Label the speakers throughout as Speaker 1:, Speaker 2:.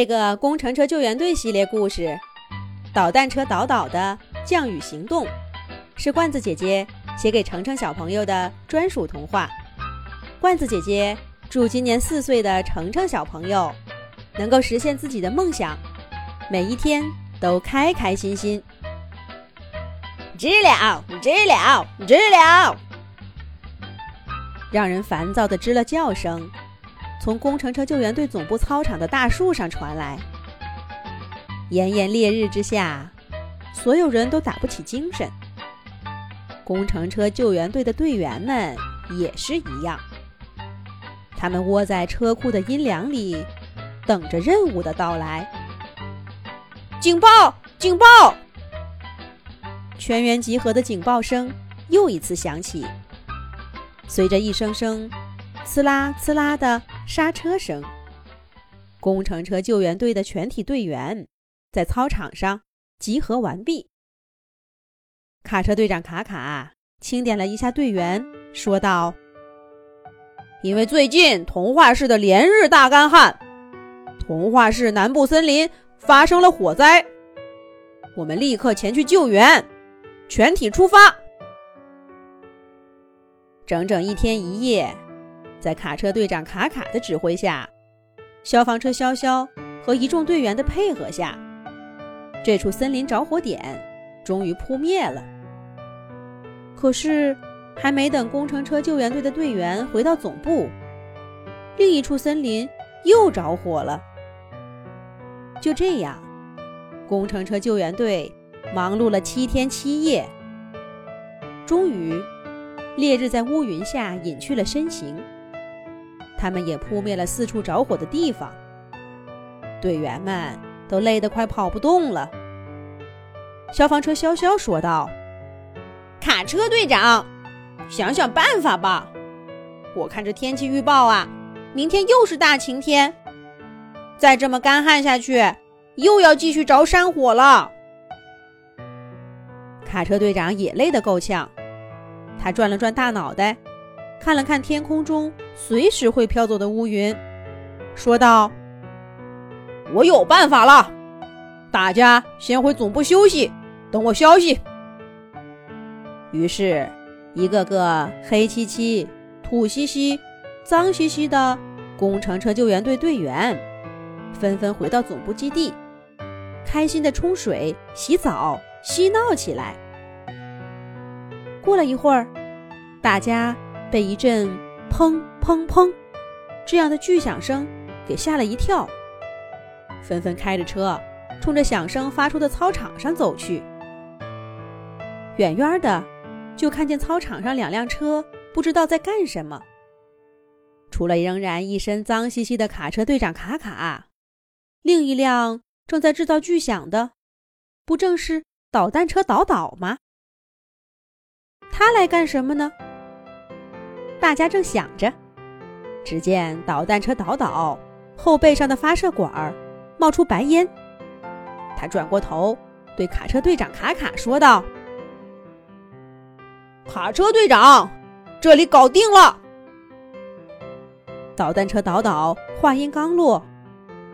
Speaker 1: 这个工程车救援队系列故事《导弹车导导的降雨行动》是罐子姐姐写给程程小朋友的专属童话。罐子姐姐祝今年四岁的程程小朋友能够实现自己的梦想，每一天都开开心心。
Speaker 2: 知了，知了，知了！
Speaker 1: 让人烦躁的知了叫声。从工程车救援队总部操场的大树上传来。炎炎烈日之下，所有人都打不起精神。工程车救援队的队员们也是一样，他们窝在车库的阴凉里，等着任务的到来。
Speaker 2: 警报！警报！
Speaker 1: 全员集合的警报声又一次响起，随着一声声“呲啦呲啦”的。刹车声。工程车救援队的全体队员在操场上集合完毕。卡车队长卡卡清点了一下队员，说道：“
Speaker 2: 因为最近童话市的连日大干旱，童话市南部森林发生了火灾，我们立刻前去救援，全体出发。
Speaker 1: 整整一天一夜。”在卡车队长卡卡的指挥下，消防车潇潇和一众队员的配合下，这处森林着火点终于扑灭了。可是，还没等工程车救援队的队员回到总部，另一处森林又着火了。就这样，工程车救援队忙碌了七天七夜，终于，烈日在乌云下隐去了身形。他们也扑灭了四处着火的地方，队员们都累得快跑不动了。消防车潇潇说道：“
Speaker 2: 卡车队长，想想办法吧！我看这天气预报啊，明天又是大晴天，再这么干旱下去，又要继续着山火了。”
Speaker 1: 卡车队长也累得够呛，他转了转大脑袋。看了看天空中随时会飘走的乌云，说道：“
Speaker 2: 我有办法了，大家先回总部休息，等我消息。”
Speaker 1: 于是，一个个黑漆漆、土兮兮、脏兮兮的工程车救援队队员纷纷回到总部基地，开心的冲水、洗澡、嬉闹起来。过了一会儿，大家。被一阵“砰砰砰”这样的巨响声给吓了一跳，纷纷开着车冲着响声发出的操场上走去。远远的就看见操场上两辆车不知道在干什么，除了仍然一身脏兮兮的卡车队长卡卡，另一辆正在制造巨响的，不正是导弹车导导吗？他来干什么呢？大家正想着，只见导弹车导导后背上的发射管冒出白烟。他转过头对卡车队长卡卡说道：“
Speaker 2: 卡车队长，这里搞定了。”
Speaker 1: 导弹车导导话音刚落，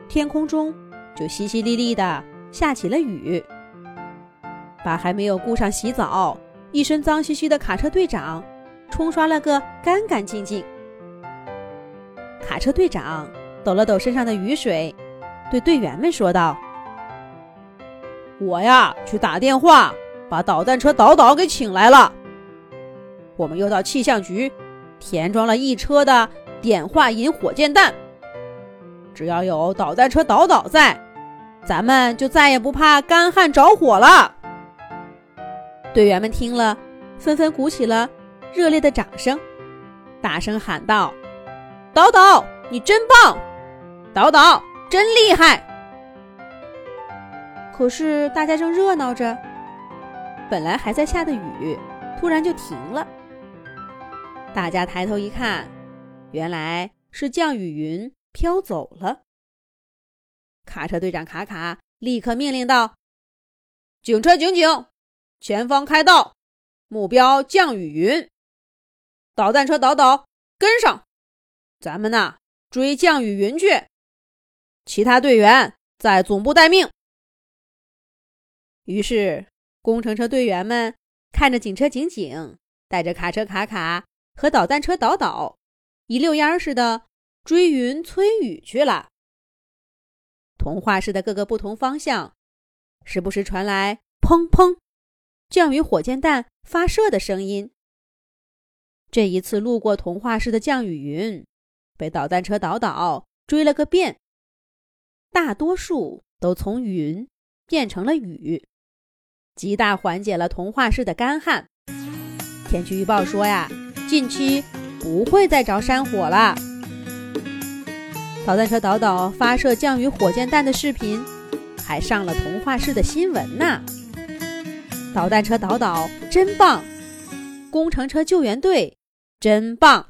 Speaker 1: 天空中就淅淅沥沥的下起了雨，把还没有顾上洗澡、一身脏兮兮的卡车队长。冲刷了个干干净净。卡车队长抖了抖身上的雨水，对队员们说道：“
Speaker 2: 我呀，去打电话把导弹车导导给请来了。我们又到气象局填装了一车的碘化银火箭弹。只要有导弹车导导在，咱们就再也不怕干旱着火了。”
Speaker 1: 队员们听了，纷纷鼓起了。热烈的掌声，大声喊道：“
Speaker 2: 导导，你真棒！导导真厉害！”
Speaker 1: 可是大家正热闹着，本来还在下的雨突然就停了。大家抬头一看，原来是降雨云飘走了。卡车队长卡卡立刻命令道：“
Speaker 2: 警车警警，前方开道，目标降雨云。”导弹车导导跟上，咱们呐追降雨云去。其他队员在总部待命。
Speaker 1: 于是，工程车队员们看着警车警警，带着卡车卡卡和导弹车导导，一溜烟似的追云催雨去了。童话市的各个不同方向，时不时传来砰砰降雨火箭弹发射的声音。这一次路过童话市的降雨云，被导弹车导导追了个遍，大多数都从云变成了雨。极大缓解了童话市的干旱。天气预报说呀，近期不会再着山火了。导弹车导导发射降雨火箭弹的视频，还上了童话市的新闻呢。导弹车导导真棒，工程车救援队真棒。